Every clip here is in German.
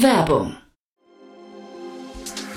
Werbung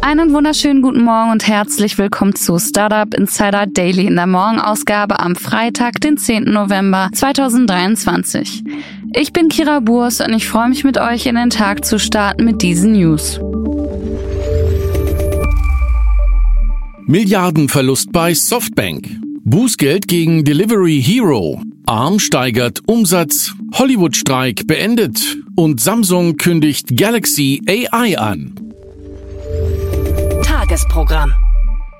Einen wunderschönen guten Morgen und herzlich willkommen zu Startup Insider Daily in der Morgenausgabe am Freitag, den 10. November 2023. Ich bin Kira Burs und ich freue mich mit euch in den Tag zu starten mit diesen News. Milliardenverlust bei Softbank. Bußgeld gegen Delivery Hero. ARM steigert Umsatz. Hollywood-Streik beendet. Und Samsung kündigt Galaxy AI an. Tagesprogramm.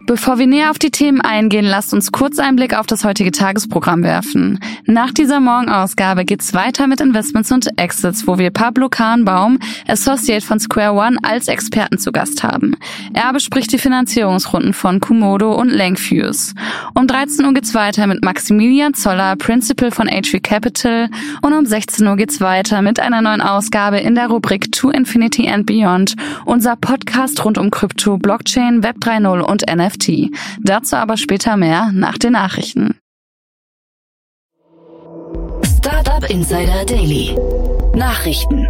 Bevor wir näher auf die Themen eingehen, lasst uns kurz einen Blick auf das heutige Tagesprogramm werfen. Nach dieser Morgenausgabe geht's weiter mit Investments und Exits, wo wir Pablo Kahnbaum, Associate von Square One, als Experten zu Gast haben. Er bespricht die Finanzierungsrunden von Kumodo und Lenkfuse. Um 13 Uhr geht's weiter mit Maximilian Zoller, Principal von HV Capital und um 16 Uhr geht's weiter mit einer neuen Ausgabe in der Rubrik To Infinity and Beyond, unser Podcast rund um Krypto, Blockchain, Web 3.0 und NFT. NFT. Dazu aber später mehr nach den Nachrichten. Startup Insider Daily. Nachrichten.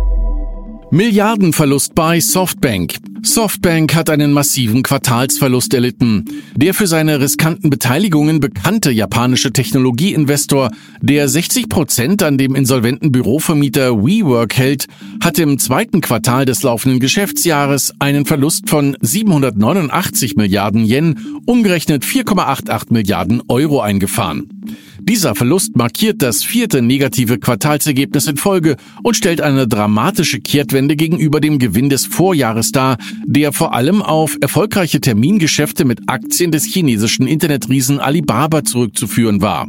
Milliardenverlust bei Softbank. Softbank hat einen massiven Quartalsverlust erlitten. Der für seine riskanten Beteiligungen bekannte japanische Technologieinvestor, der 60 Prozent an dem insolventen Bürovermieter WeWork hält, hat im zweiten Quartal des laufenden Geschäftsjahres einen Verlust von 789 Milliarden Yen, umgerechnet 4,88 Milliarden Euro eingefahren. Dieser Verlust markiert das vierte negative Quartalsergebnis in Folge und stellt eine dramatische Kehrtwende gegenüber dem Gewinn des Vorjahres dar, der vor allem auf erfolgreiche Termingeschäfte mit Aktien des chinesischen Internetriesen Alibaba zurückzuführen war.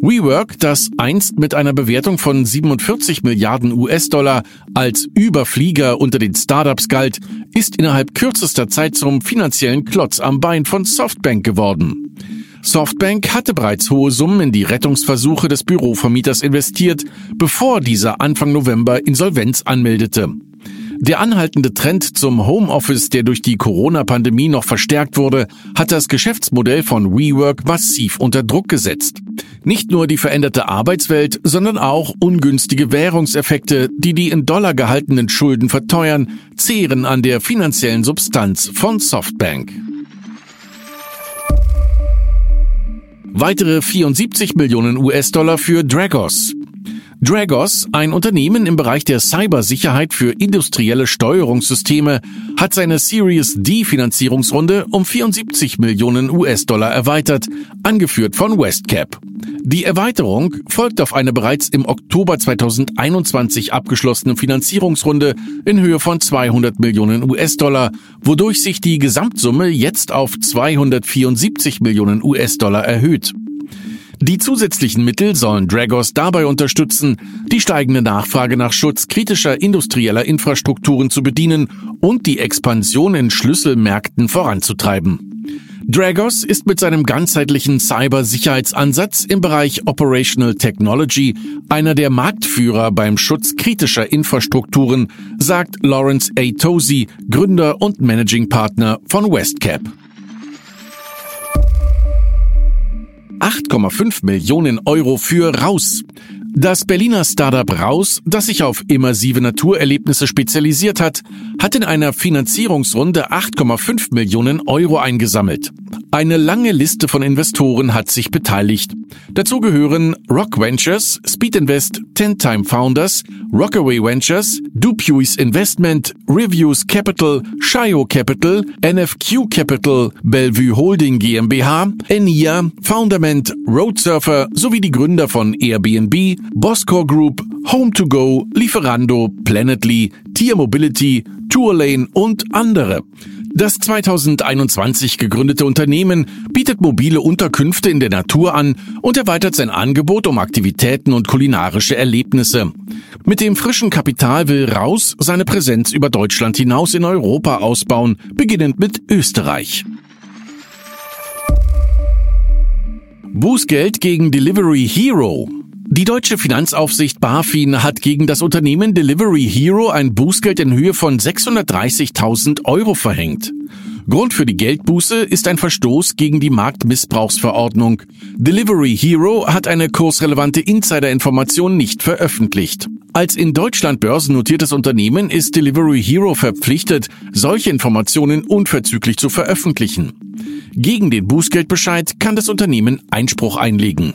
WeWork, das einst mit einer Bewertung von 47 Milliarden US-Dollar als Überflieger unter den Startups galt, ist innerhalb kürzester Zeit zum finanziellen Klotz am Bein von Softbank geworden. Softbank hatte bereits hohe Summen in die Rettungsversuche des Bürovermieters investiert, bevor dieser Anfang November Insolvenz anmeldete. Der anhaltende Trend zum Homeoffice, der durch die Corona-Pandemie noch verstärkt wurde, hat das Geschäftsmodell von WeWork massiv unter Druck gesetzt. Nicht nur die veränderte Arbeitswelt, sondern auch ungünstige Währungseffekte, die die in Dollar gehaltenen Schulden verteuern, zehren an der finanziellen Substanz von Softbank. Weitere 74 Millionen US-Dollar für Dragos. Dragos, ein Unternehmen im Bereich der Cybersicherheit für industrielle Steuerungssysteme, hat seine Series D Finanzierungsrunde um 74 Millionen US-Dollar erweitert, angeführt von Westcap. Die Erweiterung folgt auf eine bereits im Oktober 2021 abgeschlossene Finanzierungsrunde in Höhe von 200 Millionen US-Dollar, wodurch sich die Gesamtsumme jetzt auf 274 Millionen US-Dollar erhöht. Die zusätzlichen Mittel sollen Dragos dabei unterstützen, die steigende Nachfrage nach Schutz kritischer industrieller Infrastrukturen zu bedienen und die Expansion in Schlüsselmärkten voranzutreiben. Dragos ist mit seinem ganzheitlichen Cybersicherheitsansatz im Bereich Operational Technology einer der Marktführer beim Schutz kritischer Infrastrukturen, sagt Lawrence A. Tosi, Gründer und Managing Partner von Westcap. 8,5 Millionen Euro für Raus. Das Berliner Startup Raus, das sich auf immersive Naturerlebnisse spezialisiert hat, hat in einer Finanzierungsrunde 8,5 Millionen Euro eingesammelt. Eine lange Liste von Investoren hat sich beteiligt. Dazu gehören Rock Ventures, Speed Invest, Ten Time Founders, Rockaway Ventures, Dupuis Investment, Reviews Capital, Shio Capital, NFQ Capital, Bellevue Holding GmbH, Enia, Founderment, Roadsurfer sowie die Gründer von Airbnb, Boscore Group, Home2Go, Lieferando, Planetly, Tier Mobility, Tourlane und andere. Das 2021 gegründete Unternehmen bietet mobile Unterkünfte in der Natur an und erweitert sein Angebot um Aktivitäten und kulinarische Erlebnisse. Mit dem frischen Kapital will Raus seine Präsenz über Deutschland hinaus in Europa ausbauen, beginnend mit Österreich. Bußgeld gegen Delivery Hero. Die deutsche Finanzaufsicht BaFin hat gegen das Unternehmen Delivery Hero ein Bußgeld in Höhe von 630.000 Euro verhängt. Grund für die Geldbuße ist ein Verstoß gegen die Marktmissbrauchsverordnung. Delivery Hero hat eine kursrelevante Insider-Information nicht veröffentlicht. Als in Deutschland börsennotiertes Unternehmen ist Delivery Hero verpflichtet, solche Informationen unverzüglich zu veröffentlichen. Gegen den Bußgeldbescheid kann das Unternehmen Einspruch einlegen.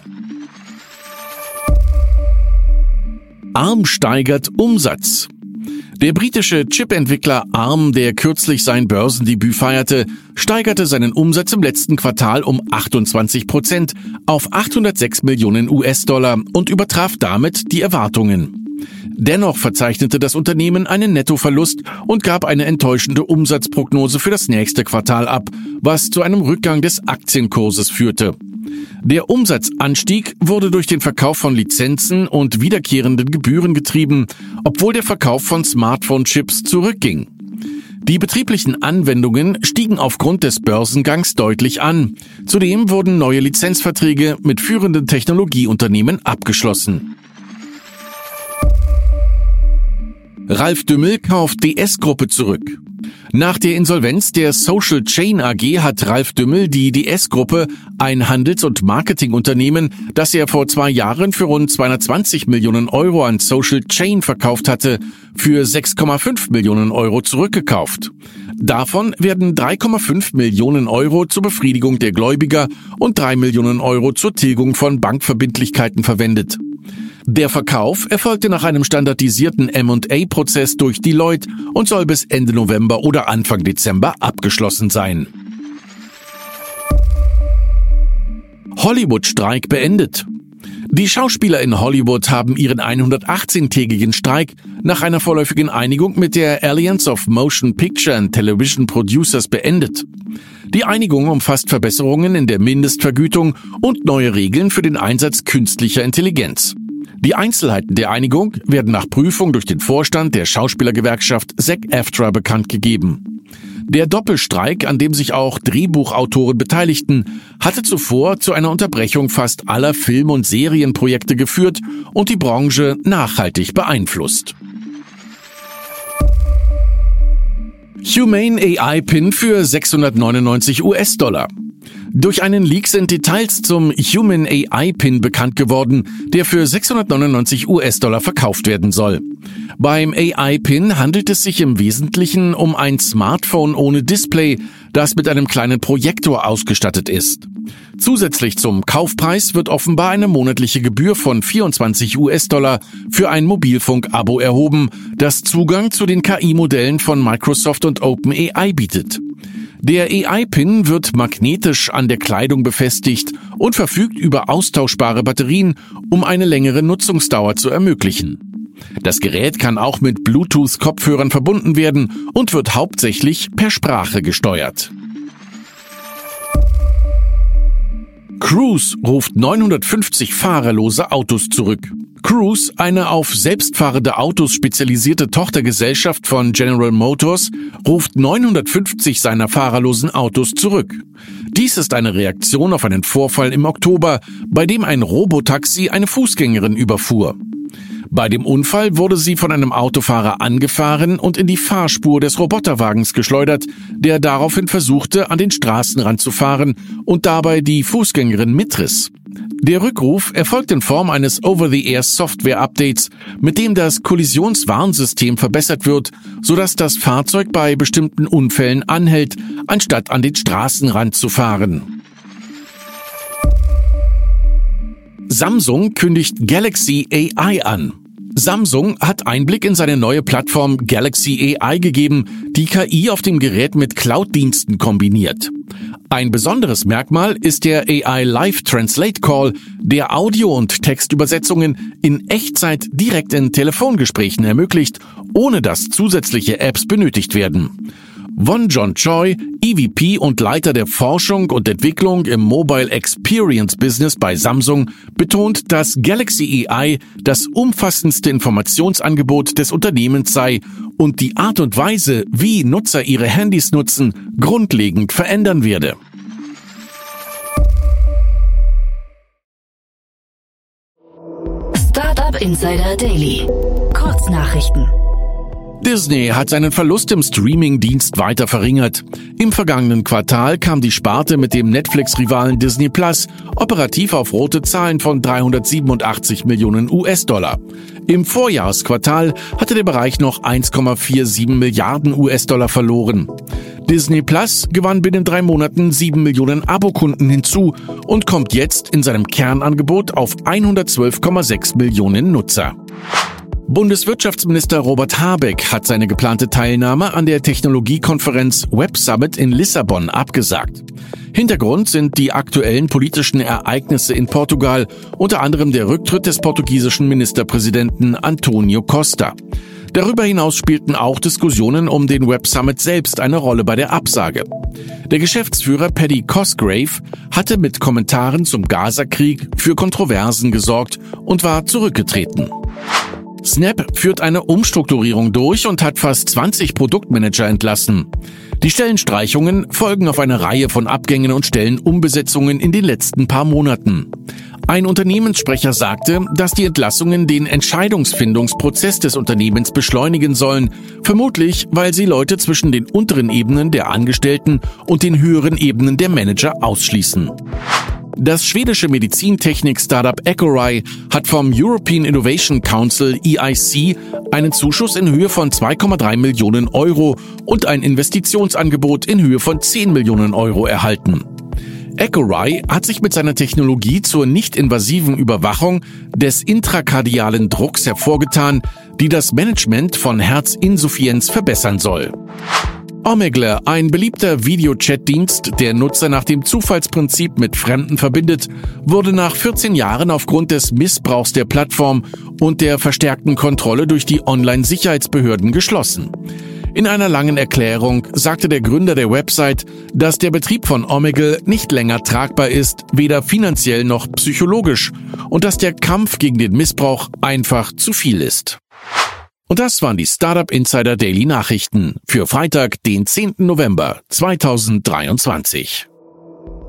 ARM steigert Umsatz. Der britische Chip-Entwickler ARM, der kürzlich sein Börsendebüt feierte, steigerte seinen Umsatz im letzten Quartal um 28 Prozent auf 806 Millionen US-Dollar und übertraf damit die Erwartungen. Dennoch verzeichnete das Unternehmen einen Nettoverlust und gab eine enttäuschende Umsatzprognose für das nächste Quartal ab, was zu einem Rückgang des Aktienkurses führte. Der Umsatzanstieg wurde durch den Verkauf von Lizenzen und wiederkehrenden Gebühren getrieben, obwohl der Verkauf von Smartphone-Chips zurückging. Die betrieblichen Anwendungen stiegen aufgrund des Börsengangs deutlich an. Zudem wurden neue Lizenzverträge mit führenden Technologieunternehmen abgeschlossen. Ralf Dümmel kauft DS-Gruppe zurück. Nach der Insolvenz der Social Chain AG hat Ralf Dümmel die DS-Gruppe, ein Handels- und Marketingunternehmen, das er vor zwei Jahren für rund 220 Millionen Euro an Social Chain verkauft hatte, für 6,5 Millionen Euro zurückgekauft. Davon werden 3,5 Millionen Euro zur Befriedigung der Gläubiger und 3 Millionen Euro zur Tilgung von Bankverbindlichkeiten verwendet. Der Verkauf erfolgte nach einem standardisierten M&A-Prozess durch Deloitte und soll bis Ende November oder Anfang Dezember abgeschlossen sein. Hollywood-Streik beendet. Die Schauspieler in Hollywood haben ihren 118-tägigen Streik nach einer vorläufigen Einigung mit der Alliance of Motion Picture and Television Producers beendet. Die Einigung umfasst Verbesserungen in der Mindestvergütung und neue Regeln für den Einsatz künstlicher Intelligenz. Die Einzelheiten der Einigung werden nach Prüfung durch den Vorstand der Schauspielergewerkschaft SEC-AFTRA bekannt gegeben. Der Doppelstreik, an dem sich auch Drehbuchautoren beteiligten, hatte zuvor zu einer Unterbrechung fast aller Film- und Serienprojekte geführt und die Branche nachhaltig beeinflusst. Humane AI Pin für 699 US-Dollar. Durch einen Leak sind Details zum Human AI Pin bekannt geworden, der für 699 US-Dollar verkauft werden soll. Beim AI Pin handelt es sich im Wesentlichen um ein Smartphone ohne Display, das mit einem kleinen Projektor ausgestattet ist. Zusätzlich zum Kaufpreis wird offenbar eine monatliche Gebühr von 24 US-Dollar für ein Mobilfunk-Abo erhoben, das Zugang zu den KI-Modellen von Microsoft und OpenAI bietet. Der AI-Pin wird magnetisch an der Kleidung befestigt und verfügt über austauschbare Batterien, um eine längere Nutzungsdauer zu ermöglichen. Das Gerät kann auch mit Bluetooth-Kopfhörern verbunden werden und wird hauptsächlich per Sprache gesteuert. Cruise ruft 950 fahrerlose Autos zurück. Cruise, eine auf selbstfahrende Autos spezialisierte Tochtergesellschaft von General Motors, ruft 950 seiner fahrerlosen Autos zurück. Dies ist eine Reaktion auf einen Vorfall im Oktober, bei dem ein Robotaxi eine Fußgängerin überfuhr. Bei dem Unfall wurde sie von einem Autofahrer angefahren und in die Fahrspur des Roboterwagens geschleudert, der daraufhin versuchte, an den Straßenrand zu fahren und dabei die Fußgängerin mitriss. Der Rückruf erfolgt in Form eines Over-the-Air-Software-Updates, mit dem das Kollisionswarnsystem verbessert wird, sodass das Fahrzeug bei bestimmten Unfällen anhält, anstatt an den Straßenrand zu fahren. Samsung kündigt Galaxy AI an. Samsung hat Einblick in seine neue Plattform Galaxy AI gegeben, die KI auf dem Gerät mit Cloud-Diensten kombiniert. Ein besonderes Merkmal ist der AI Live Translate Call, der Audio- und Textübersetzungen in Echtzeit direkt in Telefongesprächen ermöglicht, ohne dass zusätzliche Apps benötigt werden. Won John Choi, EVP und Leiter der Forschung und Entwicklung im Mobile Experience Business bei Samsung, betont, dass Galaxy AI das umfassendste Informationsangebot des Unternehmens sei und die Art und Weise, wie Nutzer ihre Handys nutzen, grundlegend verändern werde. Startup Insider Daily. Kurznachrichten. Disney hat seinen Verlust im Streaming-Dienst weiter verringert. Im vergangenen Quartal kam die Sparte mit dem Netflix-Rivalen Disney Plus operativ auf rote Zahlen von 387 Millionen US-Dollar. Im Vorjahresquartal hatte der Bereich noch 1,47 Milliarden US-Dollar verloren. Disney Plus gewann binnen drei Monaten 7 Millionen Abokunden hinzu und kommt jetzt in seinem Kernangebot auf 112,6 Millionen Nutzer. Bundeswirtschaftsminister Robert Habeck hat seine geplante Teilnahme an der Technologiekonferenz Web Summit in Lissabon abgesagt. Hintergrund sind die aktuellen politischen Ereignisse in Portugal, unter anderem der Rücktritt des portugiesischen Ministerpräsidenten Antonio Costa. Darüber hinaus spielten auch Diskussionen um den Web Summit selbst eine Rolle bei der Absage. Der Geschäftsführer Paddy Cosgrave hatte mit Kommentaren zum Gaza-Krieg für Kontroversen gesorgt und war zurückgetreten. Snap führt eine Umstrukturierung durch und hat fast 20 Produktmanager entlassen. Die Stellenstreichungen folgen auf eine Reihe von Abgängen und Stellenumbesetzungen in den letzten paar Monaten. Ein Unternehmenssprecher sagte, dass die Entlassungen den Entscheidungsfindungsprozess des Unternehmens beschleunigen sollen, vermutlich weil sie Leute zwischen den unteren Ebenen der Angestellten und den höheren Ebenen der Manager ausschließen. Das schwedische Medizintechnik-Startup Ecorai hat vom European Innovation Council EIC einen Zuschuss in Höhe von 2,3 Millionen Euro und ein Investitionsangebot in Höhe von 10 Millionen Euro erhalten. Ecorai hat sich mit seiner Technologie zur nicht-invasiven Überwachung des intrakardialen Drucks hervorgetan, die das Management von Herzinsuffizienz verbessern soll. Omegle, ein beliebter Videochat-Dienst, der Nutzer nach dem Zufallsprinzip mit Fremden verbindet, wurde nach 14 Jahren aufgrund des Missbrauchs der Plattform und der verstärkten Kontrolle durch die Online-Sicherheitsbehörden geschlossen. In einer langen Erklärung sagte der Gründer der Website, dass der Betrieb von Omegle nicht länger tragbar ist, weder finanziell noch psychologisch, und dass der Kampf gegen den Missbrauch einfach zu viel ist. Und das waren die Startup Insider Daily Nachrichten für Freitag, den 10. November 2023.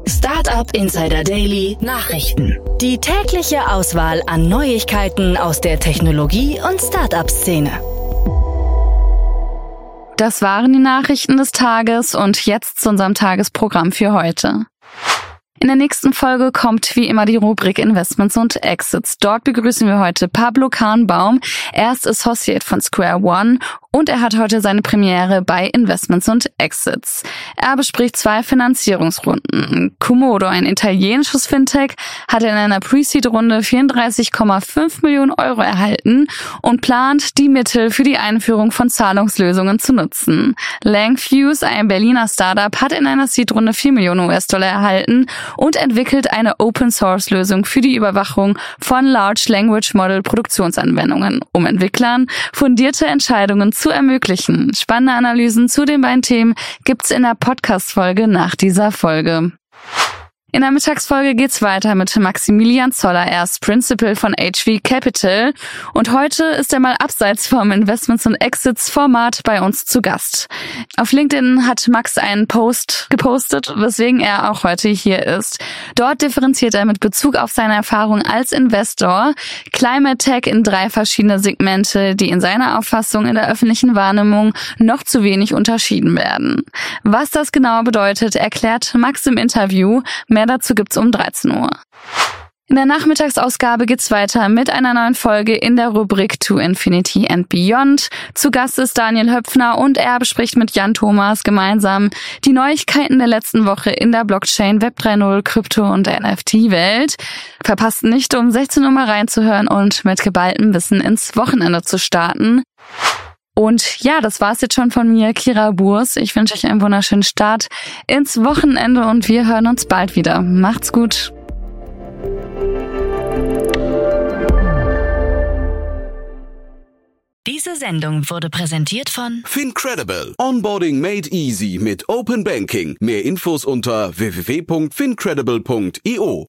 Startup Insider Daily Nachrichten. Die tägliche Auswahl an Neuigkeiten aus der Technologie- und Startup-Szene. Das waren die Nachrichten des Tages und jetzt zu unserem Tagesprogramm für heute. In der nächsten Folge kommt wie immer die Rubrik Investments und Exits. Dort begrüßen wir heute Pablo Kahnbaum. Er ist Associate von Square One und er hat heute seine Premiere bei Investments und Exits. Er bespricht zwei Finanzierungsrunden. Komodo, ein italienisches Fintech, hat in einer Pre-Seed-Runde 34,5 Millionen Euro erhalten und plant, die Mittel für die Einführung von Zahlungslösungen zu nutzen. Langfuse, ein Berliner Startup, hat in einer Seed-Runde 4 Millionen US-Dollar erhalten und entwickelt eine Open-Source-Lösung für die Überwachung von Large Language Model Produktionsanwendungen, um Entwicklern fundierte Entscheidungen zu ermöglichen. Spannende Analysen zu den beiden Themen gibt's in der Podcast-Folge nach dieser Folge. In der Mittagsfolge geht's weiter mit Maximilian Zoller, er ist Principal von HV Capital und heute ist er mal abseits vom Investments und Exits Format bei uns zu Gast. Auf LinkedIn hat Max einen Post gepostet, weswegen er auch heute hier ist. Dort differenziert er mit Bezug auf seine Erfahrung als Investor Climate Tech in drei verschiedene Segmente, die in seiner Auffassung in der öffentlichen Wahrnehmung noch zu wenig unterschieden werden. Was das genau bedeutet, erklärt Max im Interview. Mehr dazu gibt's um 13 Uhr. In der Nachmittagsausgabe geht's weiter mit einer neuen Folge in der Rubrik To Infinity and Beyond. Zu Gast ist Daniel Höpfner und er bespricht mit Jan Thomas gemeinsam die Neuigkeiten der letzten Woche in der Blockchain, Web 3.0, Krypto und NFT-Welt. Verpasst nicht, um 16 Uhr mal reinzuhören und mit geballtem Wissen ins Wochenende zu starten. Und ja, das war's jetzt schon von mir, Kira Burs. Ich wünsche euch einen wunderschönen Start ins Wochenende und wir hören uns bald wieder. Macht's gut. Diese Sendung wurde präsentiert von Fincredible. Onboarding made easy mit Open Banking. Mehr Infos unter www.fincredible.io.